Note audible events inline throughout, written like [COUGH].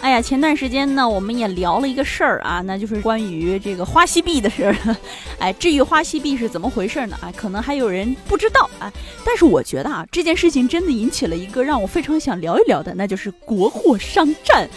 哎呀，前段时间呢，我们也聊了一个事儿啊，那就是关于这个花西币的事儿。[LAUGHS] 哎，至于花西币是怎么回事呢？啊，可能还有人不知道啊。但是我觉得啊，这件事情真的引起了一个让我非常想聊一聊的，那就是国货商战。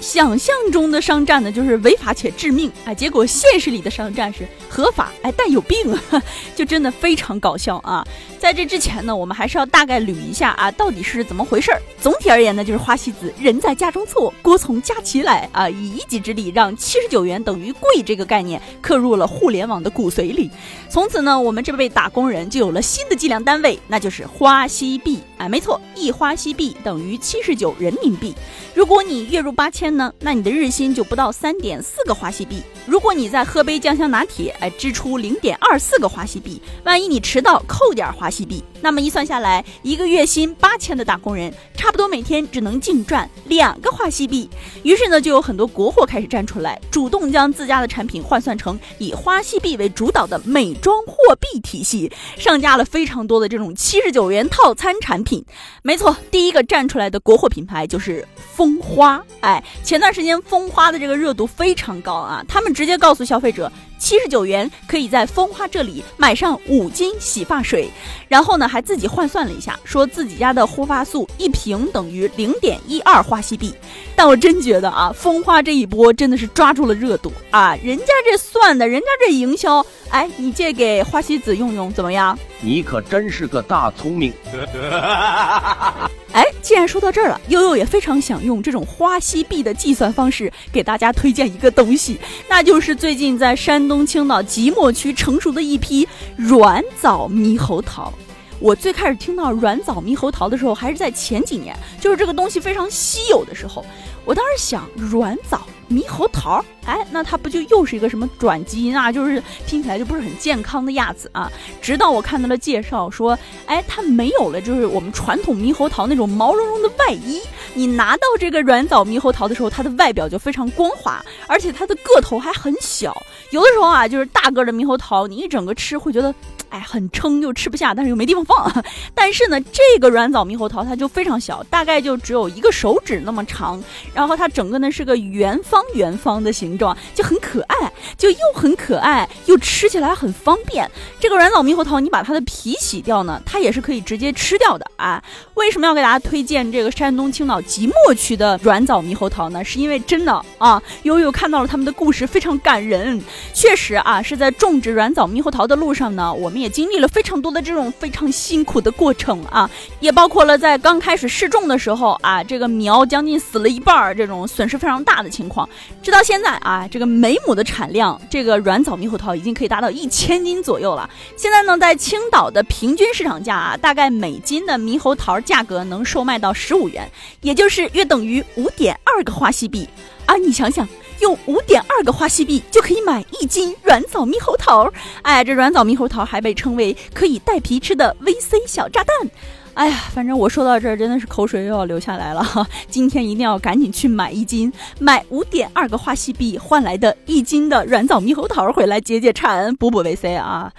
想象中的商战呢，就是违法且致命，哎，结果现实里的商战是合法，哎，但有病，[LAUGHS] 就真的非常搞笑啊！在这之前呢，我们还是要大概捋一下啊，到底是怎么回事儿。总体而言呢，就是花西子人在家中坐，锅从家起来啊，以一己之力让七十九元等于贵这个概念刻入了互联网的骨髓里。从此呢，我们这位打工人就有了新的计量单位，那就是花西币。哎，没错，一花西币等于七十九人民币。如果你月入八千那你的日薪就不到三点四个花西币。如果你再喝杯酱香拿铁，哎，支出零点二四个花西币，万一你迟到扣点花西币，那么一算下来，一个月薪八千的打工人，差不多每天只能净赚两个花西币。于是呢，就有很多国货开始站出来，主动将自家的产品换算成以花西币为主导的美妆货币体系，上架了非常多的这种七十九元套餐产品。没错，第一个站出来的国货品牌就是蜂花。哎，前段时间蜂花的这个热度非常高啊，他们。直接告诉消费者，七十九元可以在蜂花这里买上五斤洗发水，然后呢还自己换算了一下，说自己家的护发素一瓶等于零点一二花西币。但我真觉得啊，风花这一波真的是抓住了热度啊，人家这算的，人家这营销，哎，你借给花西子用用怎么样？你可真是个大聪明。[LAUGHS] 哎，既然说到这儿了，悠悠也非常想用这种花西币的计算方式给大家推荐一个东西，那就是最近在山东青岛即墨区成熟的一批软枣猕猴桃。我最开始听到软枣猕猴桃的时候，还是在前几年，就是这个东西非常稀有的时候。我当时想，软枣猕猴桃，哎，那它不就又是一个什么转基因啊？就是听起来就不是很健康的样子啊。直到我看到了介绍，说，哎，它没有了，就是我们传统猕猴桃那种毛茸茸的外衣。你拿到这个软枣猕猴桃的时候，它的外表就非常光滑，而且它的个头还很小。有的时候啊，就是大个的猕猴桃，你一整个吃会觉得。哎，很撑又吃不下，但是又没地方放。[LAUGHS] 但是呢，这个软枣猕猴桃它就非常小，大概就只有一个手指那么长。然后它整个呢是个圆方圆方的形状，就很可爱，就又很可爱，又吃起来很方便。这个软枣猕猴桃，你把它的皮洗掉呢，它也是可以直接吃掉的啊。为什么要给大家推荐这个山东青岛即墨区的软枣猕猴桃呢？是因为真的啊，悠悠看到了他们的故事，非常感人。确实啊，是在种植软枣猕猴桃的路上呢，我们。也经历了非常多的这种非常辛苦的过程啊，也包括了在刚开始试种的时候啊，这个苗将近死了一半，这种损失非常大的情况。直到现在啊，啊这个每亩的产量，这个软枣猕猴桃已经可以达到一千斤左右了。现在呢，在青岛的平均市场价啊，大概每斤的猕猴桃价格能售卖到十五元，也就是约等于五点二个花西币啊！你想想。用五点二个花西币就可以买一斤软枣猕猴桃，哎，这软枣猕猴桃还被称为可以带皮吃的 VC 小炸弹。哎呀，反正我说到这儿真的是口水又要流下来了哈！今天一定要赶紧去买一斤，买五点二个花西币换来的一斤的软枣猕猴桃回来解解馋，补补维 C 啊！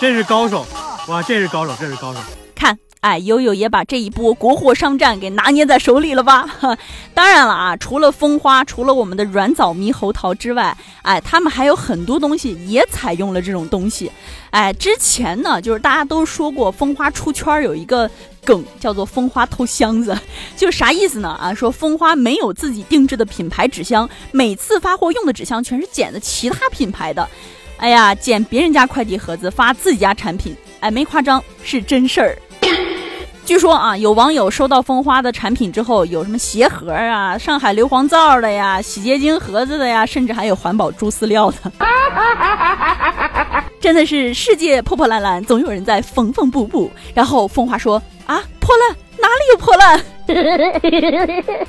这是高手，哇，这是高手，这是高手。哎，悠悠也把这一波国货商战给拿捏在手里了吧？[LAUGHS] 当然了啊，除了蜂花，除了我们的软枣猕猴桃之外，哎，他们还有很多东西也采用了这种东西。哎，之前呢，就是大家都说过，蜂花出圈有一个梗叫做“蜂花偷箱子”，就啥意思呢？啊，说蜂花没有自己定制的品牌纸箱，每次发货用的纸箱全是捡的其他品牌的。哎呀，捡别人家快递盒子发自己家产品，哎，没夸张，是真事儿。据说啊，有网友收到蜂花的产品之后，有什么鞋盒啊、上海硫磺皂的呀、洗洁精盒子的呀，甚至还有环保猪饲料的。[LAUGHS] 真的是世界破破烂烂，总有人在缝缝补补。然后蜂花说：“啊，破烂哪里有破烂？”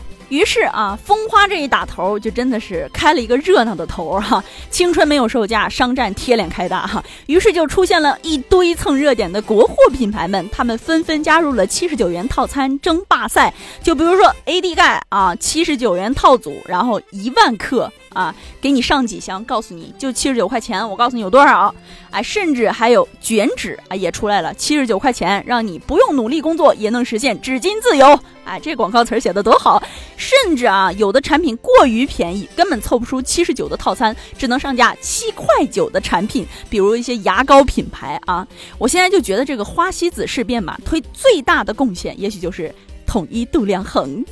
[LAUGHS] 于是啊，风花这一打头，就真的是开了一个热闹的头哈。青春没有售价，商战贴脸开大哈。于是就出现了一堆蹭热点的国货品牌们，他们纷纷加入了七十九元套餐争霸赛。就比如说 AD 钙啊，七十九元套组，然后一万克。啊，给你上几箱，告诉你就七十九块钱，我告诉你有多少，哎，甚至还有卷纸啊也出来了，七十九块钱，让你不用努力工作也能实现纸巾自由，哎，这广告词写的多好，甚至啊，有的产品过于便宜，根本凑不出七十九的套餐，只能上架七块九的产品，比如一些牙膏品牌啊，我现在就觉得这个花西子事变嘛，推最大的贡献，也许就是统一度量衡。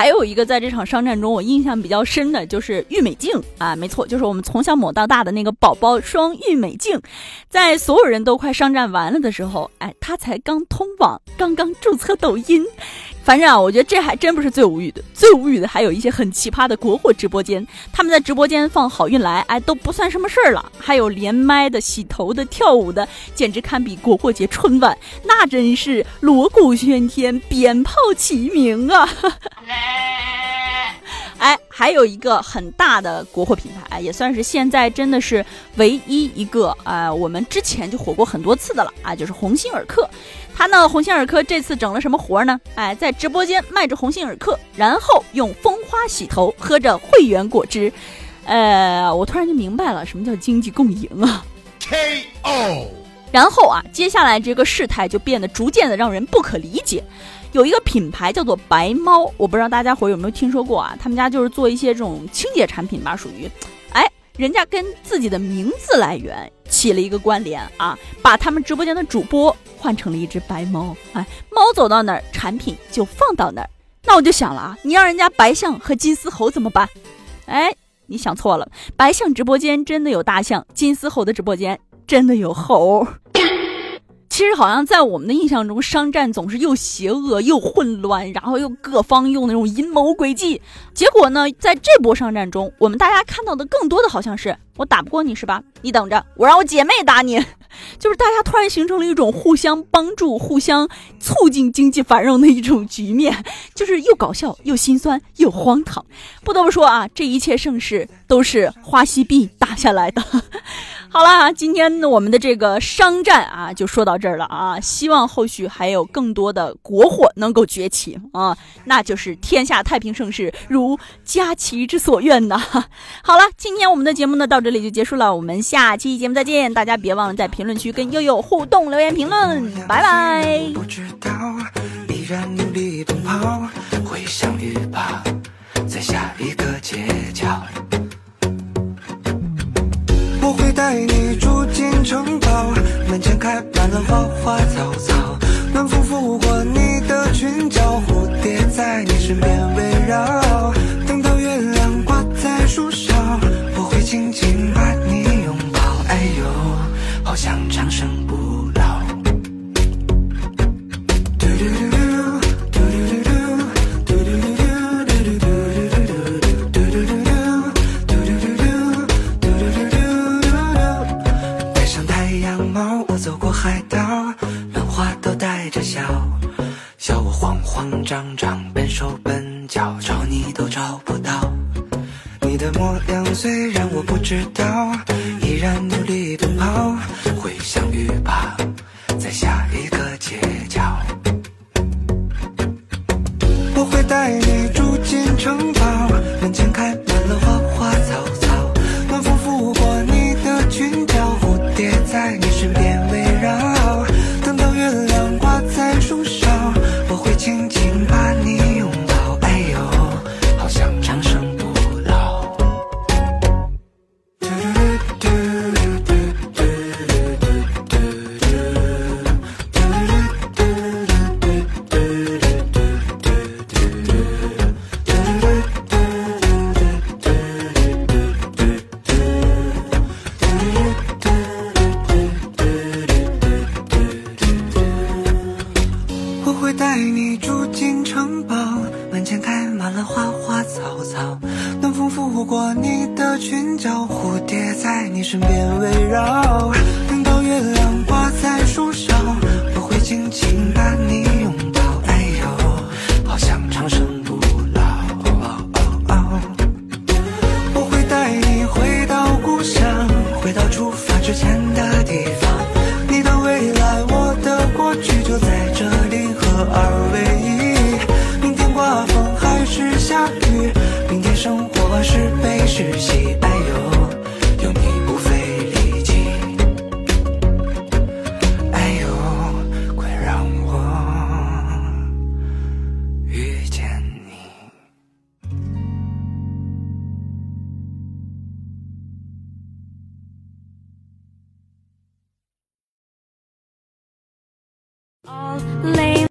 还有一个在这场商战中我印象比较深的就是郁美净啊，没错，就是我们从小抹到大的那个宝宝霜郁美净，在所有人都快商战完了的时候，哎，它才刚通网，刚刚注册抖音。反正啊，我觉得这还真不是最无语的，最无语的还有一些很奇葩的国货直播间，他们在直播间放好运来，哎，都不算什么事儿了。还有连麦的、洗头的、跳舞的，简直堪比国货节春晚，那真是锣鼓喧天、鞭炮齐鸣啊！哎，还有一个很大的国货品牌，也算是现在真的是唯一一个啊，我们之前就火过很多次的了啊，就是鸿星尔克。他呢，鸿星尔克这次整了什么活呢？哎，在直播间卖着鸿星尔克，然后用蜂花洗头，喝着汇源果汁。呃，我突然就明白了，什么叫经济共赢啊！KO。然后啊，接下来这个事态就变得逐渐的让人不可理解。有一个品牌叫做白猫，我不知道大家伙有没有听说过啊？他们家就是做一些这种清洁产品吧，属于，哎，人家跟自己的名字来源起了一个关联啊，把他们直播间的主播换成了一只白猫，哎，猫走到哪儿，产品就放到哪儿。那我就想了啊，你让人家白象和金丝猴怎么办？哎，你想错了，白象直播间真的有大象，金丝猴的直播间真的有猴。其实好像在我们的印象中，商战总是又邪恶又混乱，然后又各方用那种阴谋诡计。结果呢，在这波商战中，我们大家看到的更多的好像是我打不过你是吧？[LAUGHS] 你等着，我让我姐妹打你。[LAUGHS] 就是大家突然形成了一种互相帮助、互相促进经济繁荣的一种局面，[LAUGHS] 就是又搞笑又心酸又荒唐。不得不说啊，这一切盛世都是花西币打下来的。好了，今天我们的这个商战啊，就说到这儿了啊。希望后续还有更多的国货能够崛起啊，那就是天下太平盛世，如佳琪之所愿呐。[LAUGHS] 好了，今天我们的节目呢到这里就结束了，我们下期节目再见。大家别忘了在评论区跟悠悠互动留言评论，拜拜。不知道，依然努力奔跑，会相遇吧，在下一个街角。我会带你住进城堡，门前开满了花花草草，暖风拂过你的裙角，蝴蝶在你身边围绕。等到月亮挂在树梢，我会轻轻笨手笨脚，找你都找不到。你的模样虽然我不知道，依然努力奔跑。会相遇吧，在下花花草草，暖风拂过你的裙角，蝴蝶在你身边围绕，等到月亮挂在树梢。